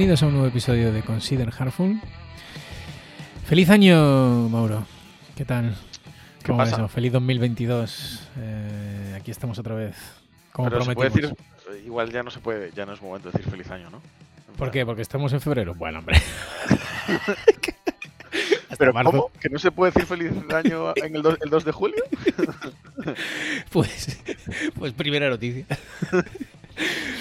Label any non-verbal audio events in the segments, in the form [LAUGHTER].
Bienvenidos a un nuevo episodio de Consider Heartful. Feliz año, Mauro. ¿Qué tal? ¿Qué ¿Cómo pasa? eso? Feliz 2022. Eh, aquí estamos otra vez. Como Pero se prometimos. puede decir, igual ya no se puede, ya no es momento de decir feliz año, ¿no? ¿Por qué? Porque estamos en febrero. Bueno, hombre. [LAUGHS] ¿Pero marzo. cómo? ¿Que no se puede decir feliz año en el 2, el 2 de julio? [LAUGHS] Pues, pues primera noticia. [LAUGHS]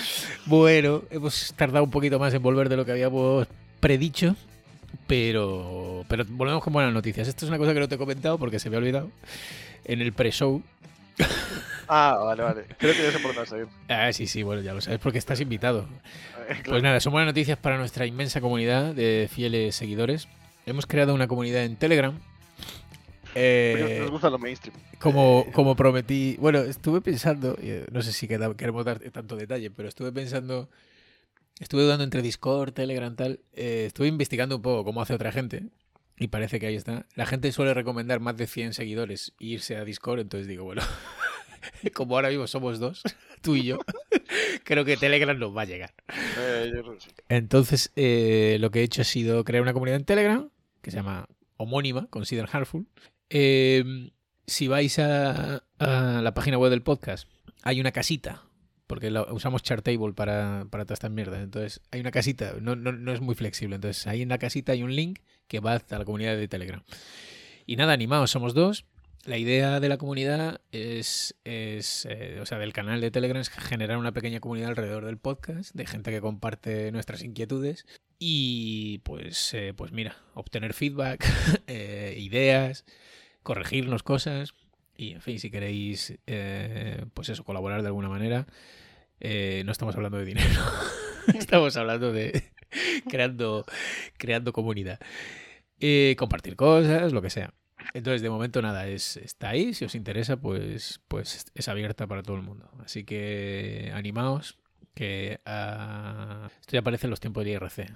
bueno, hemos tardado un poquito más en volver de lo que habíamos predicho, pero, pero volvemos con buenas noticias. Esto es una cosa que no te he comentado porque se me ha olvidado. En el pre-show. [LAUGHS] Ah, vale, vale. Creo que ya sé por dónde vas a ir. Ah, sí, sí, bueno, ya lo sabes porque estás invitado. Eh, claro. Pues nada, son buenas noticias para nuestra inmensa comunidad de fieles seguidores. Hemos creado una comunidad en Telegram. Eh, Nos gusta lo mainstream. Como, como prometí, bueno, estuve pensando, eh, no sé si queremos dar tanto detalle, pero estuve pensando, estuve dudando entre Discord, Telegram, tal, eh, estuve investigando un poco cómo hace otra gente y parece que ahí está. La gente suele recomendar más de 100 seguidores e irse a Discord, entonces digo, bueno, [LAUGHS] como ahora mismo somos dos, [LAUGHS] tú y yo, [LAUGHS] creo que Telegram nos va a llegar. Entonces, eh, lo que he hecho ha sido crear una comunidad en Telegram que se llama homónima, Consider Heartful. Eh, si vais a, la página web del podcast, hay una casita, porque usamos Chartable para, para todas estas mierdas. Entonces, hay una casita, no, no, no es muy flexible. Entonces, ahí en la casita hay un link que va a la comunidad de Telegram. Y nada, animados, somos dos. La idea de la comunidad es, es eh, o sea, del canal de Telegram es generar una pequeña comunidad alrededor del podcast, de gente que comparte nuestras inquietudes y pues, eh, pues mira, obtener feedback, [LAUGHS] eh, ideas, corregirnos cosas y en fin, si queréis, eh, pues eso, colaborar de alguna manera, no estamos hablando de dinero, [LAUGHS] estamos hablando de [LAUGHS] creando, creando comunidad. Compartir cosas, lo que sea. Entonces, de momento nada, es, está ahí. Si os interesa, pues, pues es abierta para todo el mundo. Así que animaos, que ah, esto ya aparece en los tiempos del IRC.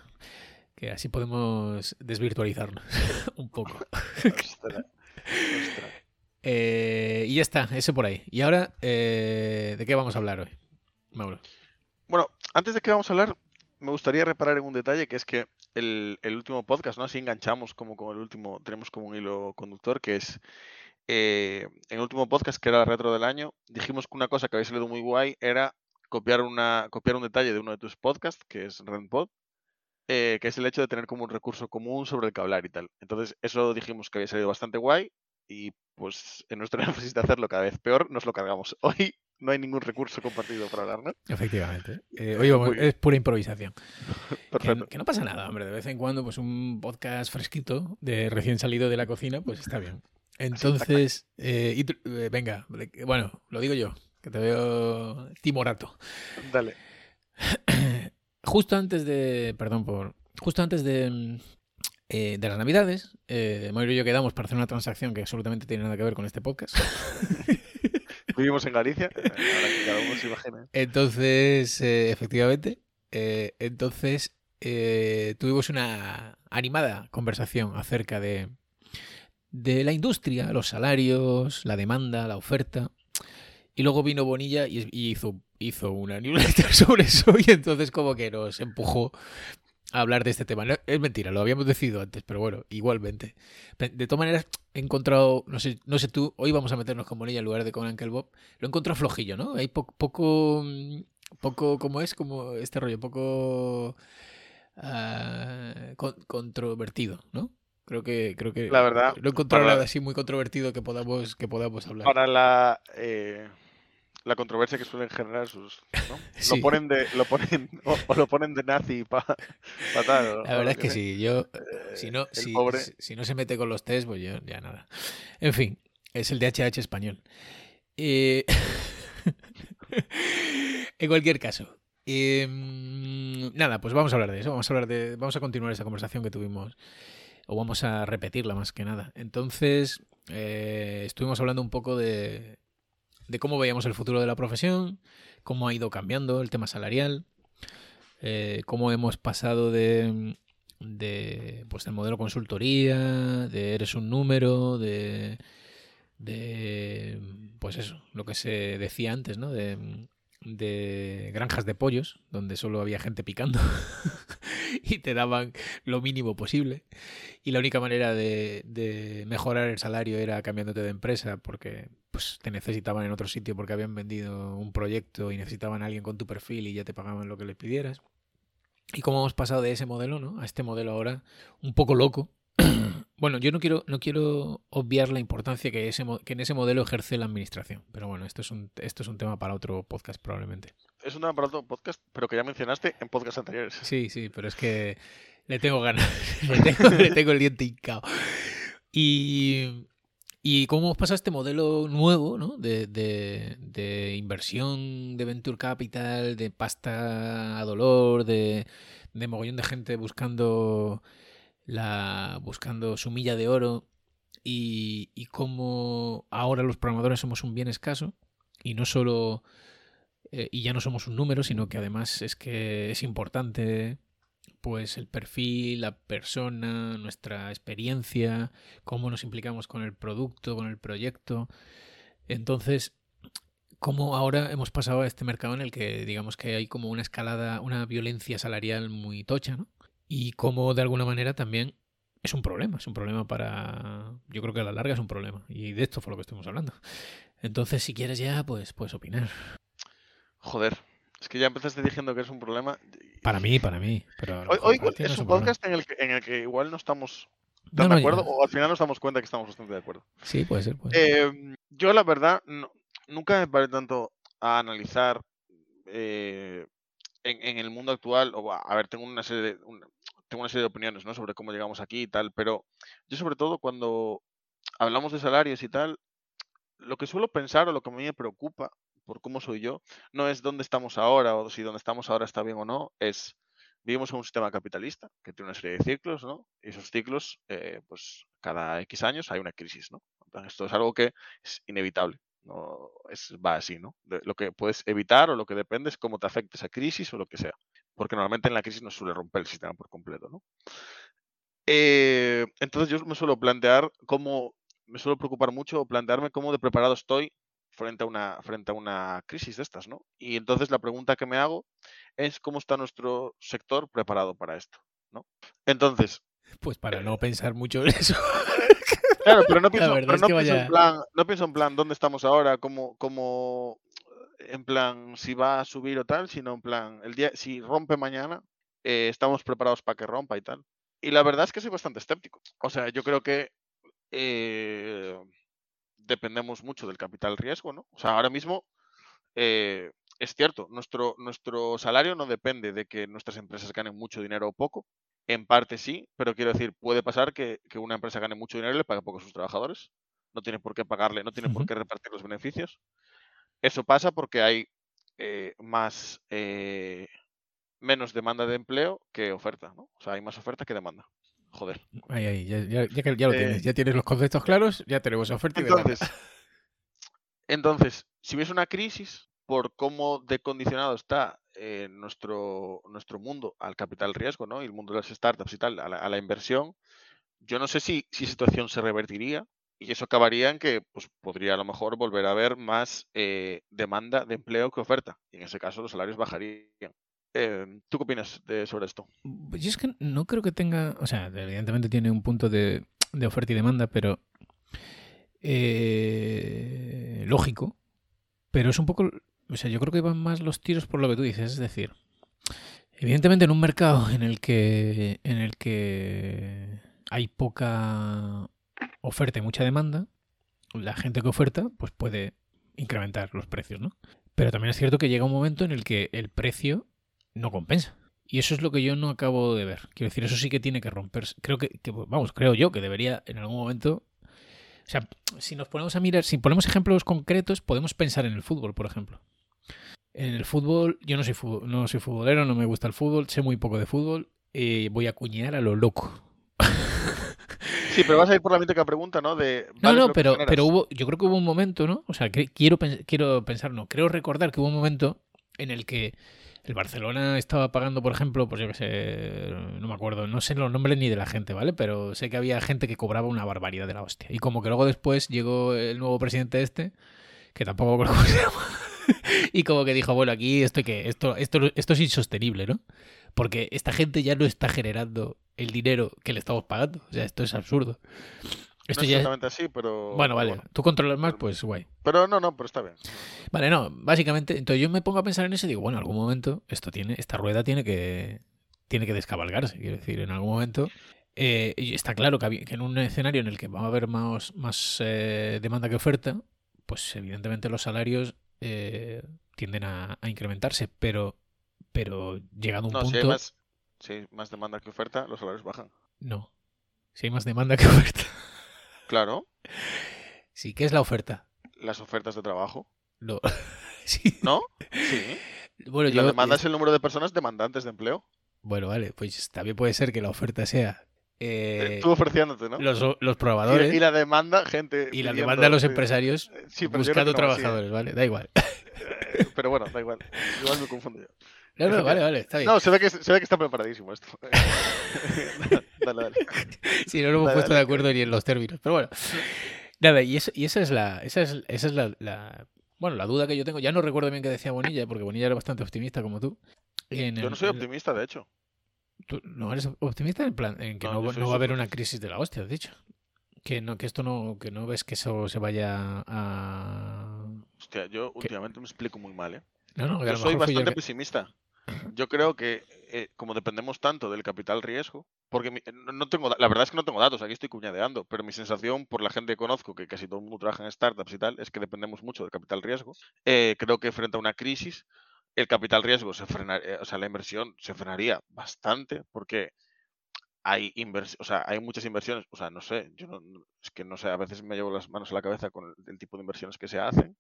Que así podemos desvirtualizarnos [LAUGHS] un poco. Ostras, ostras. Eh, y ya está, ese por ahí. Y ahora, eh, ¿de qué vamos a hablar hoy, Mauro? Bueno, antes de que vamos a hablar, me gustaría reparar en un detalle que es que el, el último podcast, ¿no? Así enganchamos como con el último, tenemos como un hilo conductor que es eh, en el último podcast, que era la retro del año, dijimos que una cosa que había salido muy guay era copiar una, copiar un detalle de uno de tus podcasts, que es RenPod, eh, que es el hecho de tener como un recurso común sobre el que hablar y tal. Entonces, eso dijimos que había salido bastante guay y pues en nuestro [LAUGHS] énfasis de hacerlo cada vez peor, nos lo cargamos. [LAUGHS] Hoy no hay ningún recurso compartido para hablar, ¿no? Efectivamente. Eh, hoy vamos- Muy bien. es pura improvisación. [LAUGHS] Que, Perfecto. que no pasa nada, hombre. De vez en cuando, pues un podcast fresquito, de recién salido de la cocina, pues está bien. Entonces, eh, y eh, venga, bueno, lo digo yo, que te veo timorato. Dale. [CLEARS THROAT] Justo antes de, perdón por, justo antes de, eh, de las Navidades, eh, Mauro y yo quedamos para hacer una transacción que absolutamente tiene nada que ver con este podcast. [LAUGHS] Vivimos en Galicia, eh, cada uno se imagine. Entonces, eh, efectivamente, eh, entonces tuvimos una animada conversación acerca de, de la industria, los salarios, la demanda, la oferta. Y luego vino Bonilla y, hizo, hizo una newsletter [LAUGHS] sobre eso y entonces como que nos empujó a hablar de este tema. Es mentira, lo habíamos decidido antes, pero bueno, igualmente. De todas maneras, he encontrado, no sé, no sé tú, hoy vamos a meternos con Bonilla en lugar de con Uncle Bob. Lo he encontrado flojillo, ¿no? Hay po- poco, mm, poco, ¿cómo es? Como este rollo, poco ah, con- controvertido, ¿no? Creo que, creo que La verdad, no he encontrado para- nada así muy controvertido que podamos, que podamos hablar. Para la, eh, la controversia que suelen generar sus. ¿no? [LAUGHS] Sí. Lo ponen de. Lo ponen, o, o lo ponen de nazi para tal. o- La verdad lo es que sea. sí, yo, Eh, si no, el si, pobre. si- si no se mete con los test, pues yo ya nada. En fin, es el DHH español. Eh, [LAUGHS] en cualquier caso, eh, nada, pues vamos a hablar de eso. Vamos a hablar de, vamos a continuar esa conversación que tuvimos, o vamos a repetirla más que nada. Entonces, eh, estuvimos hablando un poco de, de cómo veíamos el futuro de la profesión, cómo ha ido cambiando el tema salarial, eh, cómo hemos pasado de, de pues del modelo consultoría, de eres un número, de, de pues eso, lo que se decía antes, ¿no? De, de granjas de pollos, donde solo había gente picando [LAUGHS] y te daban lo mínimo posible. Y la única manera de, mejorar el salario era cambiándote de empresa porque pues, te necesitaban en otro sitio porque habían vendido un proyecto y necesitaban a alguien con tu perfil y ya te pagaban lo que les pidieras. Y cómo hemos pasado de ese modelo ¿no? a este modelo ahora un poco loco, [CLEARS THROAT] bueno, yo no quiero, no quiero obviar la importancia que, ese, que en ese modelo ejerce la administración, pero bueno, esto es, un, esto es un tema para otro podcast probablemente. Es un tema para otro podcast, pero que ya mencionaste en podcasts anteriores. Sí, sí, pero es que le tengo ganas, [LAUGHS] le, tengo, le tengo el diente hincado. Y, y cómo hemos pasado este modelo nuevo ¿no? de, de, de, inversión de venture capital, de pasta a dolor, de, de mogollón de gente buscando la, buscando su milla de oro y, y cómo ahora los programadores somos un bien escaso y no solo eh, y ya no somos un número, sino que además es que es importante pues el perfil, la persona, nuestra experiencia, cómo nos implicamos con el producto, con el proyecto. Entonces, cómo ahora hemos pasado a este mercado en el que digamos que hay como una escalada, una violencia salarial muy tocha, ¿no? Y cómo de alguna manera también es un problema, es un problema para... Yo creo que a la larga es un problema y de esto fue lo que estuvimos hablando. Entonces, si quieres ya, pues puedes opinar. Joder, es que ya empezaste diciendo que es un problema. Para mí, para mí. Pero hoy, es un podcast en el, que, en el, que, igual no estamos tan de acuerdo o al final nos damos cuenta que estamos bastante de acuerdo. Sí, puede ser. Eh, yo la verdad nunca me paré tanto a analizar eh, en, el mundo actual, o a ver, tengo una serie de, tengo una serie de opiniones ¿no? sobre cómo llegamos aquí y tal, pero yo sobre todo cuando hablamos de salarios y tal, lo que suelo pensar o lo que a mí me preocupa por cómo soy yo, no es dónde estamos ahora o si dónde estamos ahora está bien o no, es vivimos en un sistema capitalista que tiene una serie de ciclos, ¿no? Y esos ciclos, eh, pues cada X años hay una crisis, ¿no? Esto es algo que es inevitable no es, va así, ¿no? lo que puedes evitar o lo que depende es cómo te afecte esa crisis o lo que sea. Porque normalmente en la crisis no suele romper el sistema por completo, ¿no? Eh, entonces yo me suelo plantear cómo, me suelo preocupar mucho o plantearme cómo de preparado estoy frente a una, frente a una crisis de estas, ¿no? Y entonces la pregunta que me hago es cómo está nuestro sector preparado para esto, ¿no? Entonces... Pues para no pensar mucho en eso. Claro, pero no pienso, en plan, no pienso en plan dónde estamos ahora, cómo, cómo, en plan si va a subir o tal, sino en plan el día, si rompe mañana, eh, estamos preparados para que rompa y tal. Y la verdad es que soy bastante escéptico. O sea, yo creo que eh, dependemos mucho del capital riesgo, ¿no? O sea, ahora mismo eh, es cierto, nuestro, nuestro salario no depende de que nuestras empresas ganen mucho dinero o poco, en parte sí, pero quiero decir, puede pasar que, una empresa gane mucho dinero y le pague poco a sus trabajadores. No tiene por qué pagarle, no tiene por qué repartir los beneficios. Eso pasa porque hay eh, más eh, menos demanda de empleo que oferta, ¿no? O sea, hay más oferta que demanda. Joder. Ahí, ahí, ya, ya, ya, lo tienes, eh, ya tienes los conceptos claros, ya tenemos oferta y entonces, demanda. Entonces, si ves una crisis, por cómo decondicionado está eh, nuestro, nuestro mundo al capital riesgo, ¿no? Y el mundo de las startups y tal, a la, inversión, yo no sé si, si situación se revertiría y eso acabaría en que pues, podría a lo mejor volver a haber más eh, demanda de empleo que oferta. Y en ese caso los salarios bajarían. Em, ¿Tú qué opinas sobre esto? Yo es que no creo que tenga, o sea, evidentemente tiene un punto de, de oferta y demanda, pero eh, lógico, pero es un poco o sea, yo creo que van más los tiros por lo que tú dices, es decir, evidentemente en un mercado en el que en el que hay poca oferta y mucha demanda, la gente que oferta pues puede incrementar los precios, ¿no? Pero también es cierto que llega un momento en el que el precio no compensa. Y eso es lo que yo no acabo de ver. Quiero decir, eso sí que tiene que romperse. Creo que, que vamos, creo yo que debería en algún momento o sea, si nos ponemos a mirar, si ponemos ejemplos concretos, podemos pensar en el fútbol, por ejemplo. En el fútbol, yo no soy, no soy futbolero, no me gusta el fútbol, sé muy poco de fútbol, y voy a cuñar a lo loco. Sí, pero vas a ir por la mítica pregunta, ¿no? De, no, no, pero, pero hubo, yo creo que hubo un momento, ¿no? O sea, que, quiero, quiero pensar, no, creo recordar que hubo un momento en el que el Barcelona estaba pagando, por ejemplo, pues yo qué sé, no me acuerdo, no sé los nombres ni de la gente, ¿vale? Pero sé que había gente que cobraba una barbaridad de la hostia. Y como que luego después llegó el nuevo presidente este, que tampoco creo cómo se llama. [LAUGHS] y como que dijo, bueno, aquí esto, que, esto, esto, esto es insostenible, ¿no? Porque esta gente ya no está generando el dinero que le estamos pagando. O sea, esto es absurdo. Esto no ya... exactamente así, pero. Bueno, vale. Tú controlas más, pues guay. Pero no, no, pero está bien. Vale, no. Básicamente, entonces yo me pongo a pensar en eso y digo, bueno, en algún momento esto tiene, esta rueda tiene que, tiene que descabalgarse. Quiero decir, en algún momento. Eh, y está claro que, que, en un escenario en el que va a haber más, más eh, demanda que oferta, pues evidentemente los salarios eh, tienden a, a, incrementarse, pero, pero llegado a un no, punto. Si hay, más, si hay más demanda que oferta, los salarios bajan. No. Si hay más demanda que oferta. [LAUGHS] Claro. Sí, ¿qué es la oferta? Las ofertas de trabajo. No. [LAUGHS] sí. ¿No? Sí. Bueno, la yo, demanda es el número de personas demandantes de empleo. Bueno, vale, pues también puede ser que la oferta sea. Eh, Tú ofreciéndote, ¿no? Los, los probadores. Y, y, la demanda, gente. Y la demanda a los empresarios sí, buscando no trabajadores, ¿vale? Da igual. Pero bueno, da igual. Igual me confundo yo. No, no, vale, vale, está bien. No, se ve que, se ve que está preparadísimo esto. [LAUGHS] [LAUGHS] dale, dale. Sí, no nos hemos Dale, puesto dale. de acuerdo ni en los términos. Pero bueno. Nada, y, eso, y esa es la. Esa es, esa es la, la, Bueno, la duda que yo tengo. Ya no recuerdo bien qué decía Bonilla, porque Bonilla era bastante optimista como tú. En Yo el- no soy optimista, de hecho. ¿Tú no eres optimista en plan en que No, va- soy no va a haber una crisis de la hostia, has dicho? Que no, que esto no, que no ves que eso se vaya a. Hostia, yo últimamente me explico muy mal, ¿eh? No, no, Yo soy yo bastante pesimista. Yo creo que eh, como dependemos tanto del capital riesgo, porque mi- no, tengo, la verdad es que no tengo datos, aquí estoy cuñadeando, pero mi sensación por la gente que conozco, que casi todo el mundo trabaja en startups y tal, es que dependemos mucho del capital riesgo. Eh, creo que frente a una crisis, el capital riesgo se frena, eh, o sea, la inversión se frenaría bastante, porque hay o sea, hay muchas inversiones, o sea, no sé, yo no, es que no sé, a veces me llevo las manos a la cabeza con el, tipo de inversiones que se hacen.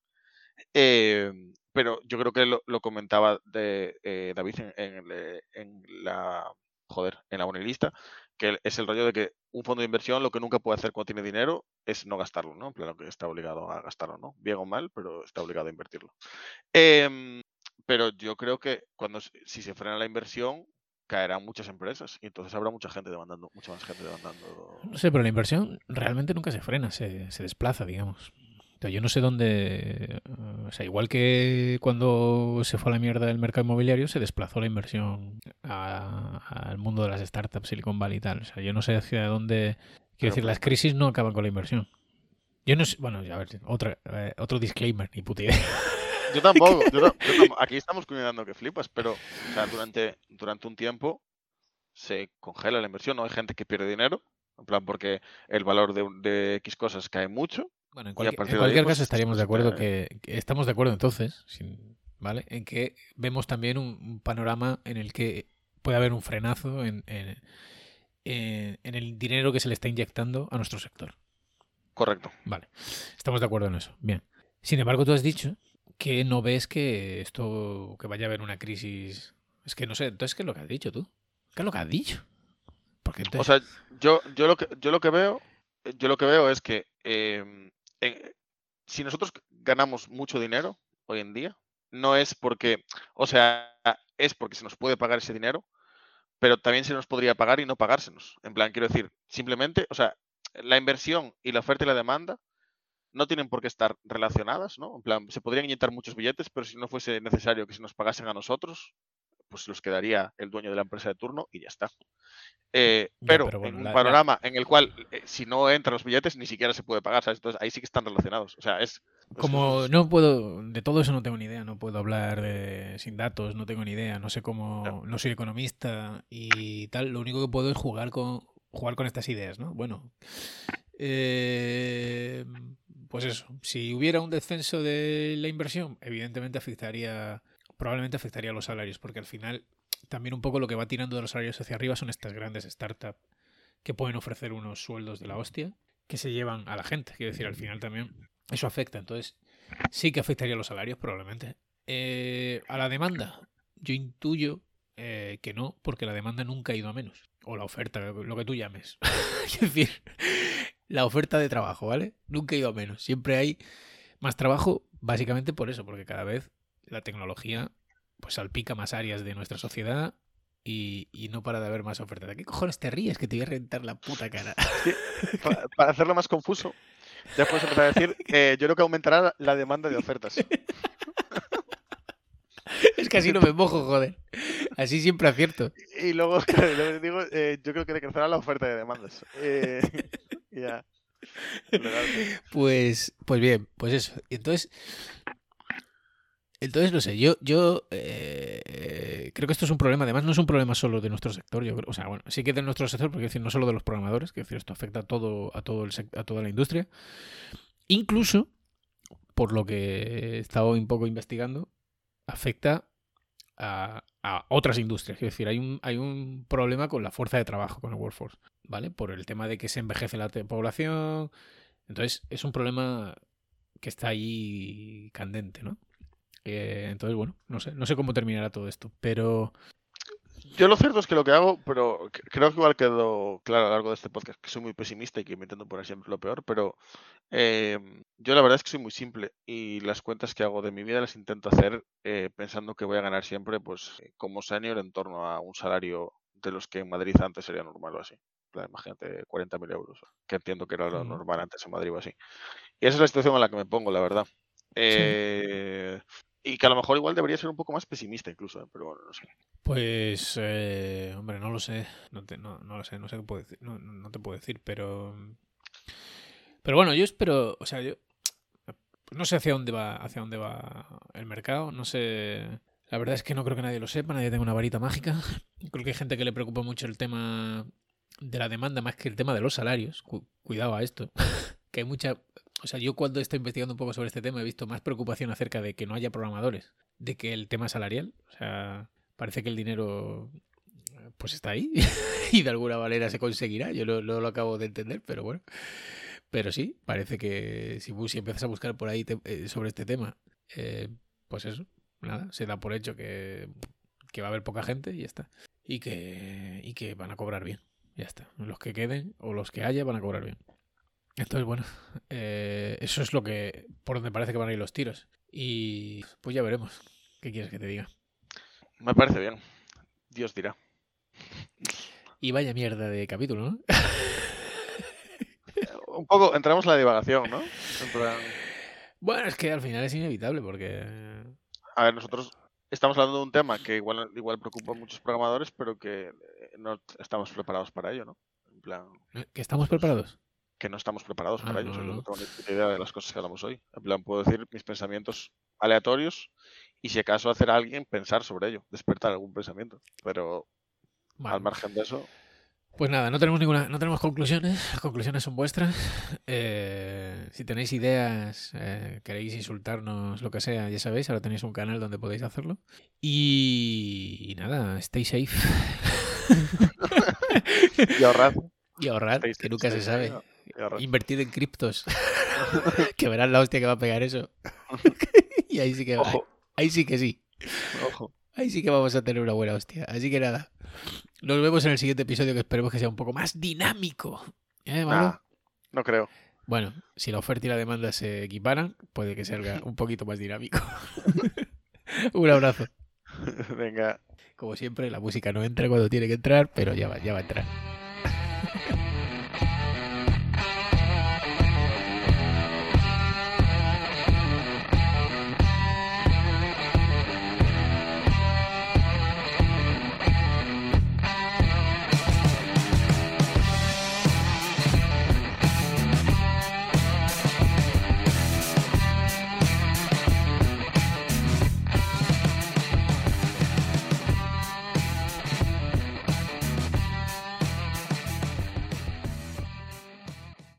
Eh, pero yo creo que lo, comentaba de, eh, David en, eh, en la joder, en la bonilista, que es el rollo de que un fondo de inversión lo que nunca puede hacer cuando tiene dinero es no gastarlo, ¿no? En plan, que está obligado a gastarlo, ¿no? Bien o mal, pero está obligado a invertirlo. Em, pero yo creo que cuando si se frena la inversión, caerán muchas empresas y entonces habrá mucha gente demandando, mucha más gente demandando. No sé, pero la inversión realmente nunca se frena, se, se desplaza, digamos. O sea, yo no sé dónde. O sea, igual que cuando se fue a la mierda el mercado inmobiliario, se desplazó la inversión al mundo de las startups, Silicon Valley y tal. O sea, yo no sé hacia dónde. Quiero Pero, decir, las crisis no acaban con la inversión. Yo no sé. Bueno, a ver, otra, eh, otro disclaimer, ni puta idea. [LAUGHS] Yo tampoco, yo ta- yo tam- [LAUGHS] aquí estamos cuidando que flipas, pero o sea, durante, durante un tiempo se congela la inversión, ¿no? Hay gente que pierde dinero, en plan porque el valor de, un- de X cosas cae mucho. Bueno, en cualquier, en ahí, cualquier pues, caso estaríamos de pues, acuerdo cae. que, que estamos de acuerdo entonces, sin- ¿vale? En que vemos también un, un panorama en el que puede haber un frenazo en, en- en- en el dinero que se le está inyectando a nuestro sector. Correcto. Vale, estamos de acuerdo en eso. Bien. Sin embargo, tú has dicho que no ves que esto, que vaya a haber una crisis. Es que no sé, entonces, ¿qué es lo que has dicho tú? ¿Qué es lo que has dicho? Porque O entonces, sea, yo, yo, lo que, yo lo que veo, yo lo que veo es que em, en- si nosotros ganamos mucho dinero hoy en día, no es porque, o sea, es porque se nos puede pagar ese dinero, pero también se nos podría pagar y no pagársenos. En plan, quiero decir, simplemente, o sea, la inversión y la oferta y la demanda no tienen por qué estar relacionadas, ¿no? En plan, se podrían inyectar muchos billetes, pero si no fuese necesario que se nos pagasen a nosotros, pues los quedaría el dueño de la empresa de turno y ya está. Eh, pero, pero bueno, en un la- la- panorama en el cual eh, si no entran los billetes ni siquiera se puede pagar, ¿sabes? Entonces ahí sí que están relacionados. O sea, es... es- Como es- no puedo, de todo eso no tengo ni idea, no puedo hablar de- sin datos, no tengo ni idea, no sé cómo, no soy economista y tal, lo único que puedo es jugar con, jugar con estas ideas, ¿no? Bueno, eh, pues eso, si hubiera un descenso de la inversión, evidentemente afectaría, probablemente afectaría a los salarios, porque al final también un poco lo que va tirando de los salarios hacia arriba son estas grandes startups que pueden ofrecer unos sueldos de la hostia que se llevan a la gente, quiero decir, al final también eso afecta, entonces sí que afectaría a los salarios probablemente. Eh, a la demanda, yo intuyo eh, que no, porque la demanda nunca ha ido a menos. O la oferta, lo que tú llames. [LAUGHS] es decir, la oferta de trabajo, ¿vale? Nunca ha ido a menos. Siempre hay más trabajo, básicamente por eso, porque cada vez la tecnología pues salpica más áreas de nuestra sociedad y, y no para de haber más oferta. ¿De qué cojones te ríes que te voy a rentar la puta cara? pa- para hacerlo más confuso, ya puedes empezar a decir, eh, yo creo que aumentará la- demanda de ofertas. [LAUGHS] Es que así no me mojo, joder. Así siempre acierto. Y luego, [LAUGHS] claro, digo, eh, yo creo que decrecerá la oferta de demandas. Eh, [LAUGHS] Pues, pues bien, pues eso. Entonces, entonces no sé, yo, yo eh, creo que esto es un problema. Además, no es un problema solo de nuestro sector. Yo creo, o sea, bueno, sí que de nuestro sector, porque decir, no solo de los programadores, que decir, esto afecta a todo, a todo el a toda la industria. Incluso, por lo que he estado un poco investigando, afecta a, a otras industrias. Es decir, hay un, hay un problema con la fuerza de trabajo, con el workforce, ¿vale? Por el tema de que se envejece la población. Entonces, es un problema que está ahí candente, ¿no? Eh, entonces, bueno, no sé, no sé cómo terminará todo esto, pero Yo lo cierto es que lo que hago, pero creo que igual quedó claro a lo largo de este podcast que soy muy pesimista y que me intento poner siempre lo peor, pero eh, yo la verdad es que soy muy simple y las cuentas que hago de mi vida las intento hacer eh, pensando que voy a ganar siempre, pues eh, como senior en torno a un salario de los que en Madrid antes sería normal o así. Plan, Imagínate 40.000 euros, que entiendo que era lo normal antes en Madrid o así. Y esa es la situación en la que me pongo, la verdad. Eh, y que a lo mejor igual debería ser un poco más pesimista incluso, ¿eh? pero bueno, no sé. Pues, eh, hombre, no lo sé, no, no, no lo sé, no sé qué puedo decir, no, no te puedo decir, pero, pero bueno, yo espero, o sea, yo no sé hacia dónde va, hacia dónde va el mercado, no sé, la verdad es que no creo que nadie lo sepa, nadie tenga una varita mágica, [LAUGHS] creo que hay gente que le preocupa mucho el tema de la demanda más que el tema de los salarios, Cu- cuidado a esto, [LAUGHS] que hay mucha, o sea, yo cuando estoy investigando un poco sobre este tema he visto más preocupación acerca de que no haya programadores, de que el tema salarial, o sea parece que el dinero pues está ahí [LAUGHS] y de alguna manera se conseguirá. Yo no, lo acabo de entender, pero bueno. Pero sí, parece que si, si empiezas a buscar por ahí te- eh, sobre este tema, eh, pues eso, nada, se da por hecho que, que va a haber poca gente y ya está. Y que, y que van a cobrar bien, ya está. Los que queden o los que haya van a cobrar bien. Entonces, bueno, eh, eso es lo que, por donde parece que van a ir los tiros. Y pues ya veremos. ¿Qué quieres que te diga? Me parece bien. Dios dirá. Y vaya mierda de capítulo, ¿no? Un poco, entramos en la divagación, ¿no? En plan, Bueno, es que al final es inevitable porque... a ver, nosotros estamos hablando de un tema que igual, igual preocupa a muchos programadores, pero que eh, no estamos preparados para ello, ¿no? En plan, ¿Que estamos preparados? Que no estamos preparados para ello. no, no. no tengo ni idea de las cosas que hablamos hoy. En plan, puedo decir mis pensamientos aleatorios y si acaso hacer a alguien pensar sobre ello, despertar algún pensamiento. Pero al margen de eso, Pues nada, no tenemos ninguna, no tenemos conclusiones. Las conclusiones son vuestras. Eh, si tenéis ideas, eh, queréis insultarnos, lo que sea, ya sabéis, ahora tenéis un canal donde podéis hacerlo. Y, y nada, stay safe. [LAUGHS] y ahorrad. [LAUGHS] y ahorrad, Stay que nunca se sabe. Invertid en criptos. [LAUGHS] que verás la hostia que va a pegar eso. [LAUGHS] y ahí sí que Ojo, ahí sí que sí. ojo. Ahí sí que vamos a tener una buena hostia. Así que nada. Nos vemos en el siguiente episodio que esperemos que sea un poco más dinámico. ¿Eh? Nah, no creo. Bueno, si la oferta y la demanda se equiparan, puede que salga [LAUGHS] un poquito más dinámico. un abrazo. Venga. Como siempre, la música no entra cuando tiene que entrar, pero ya va, ya va a entrar.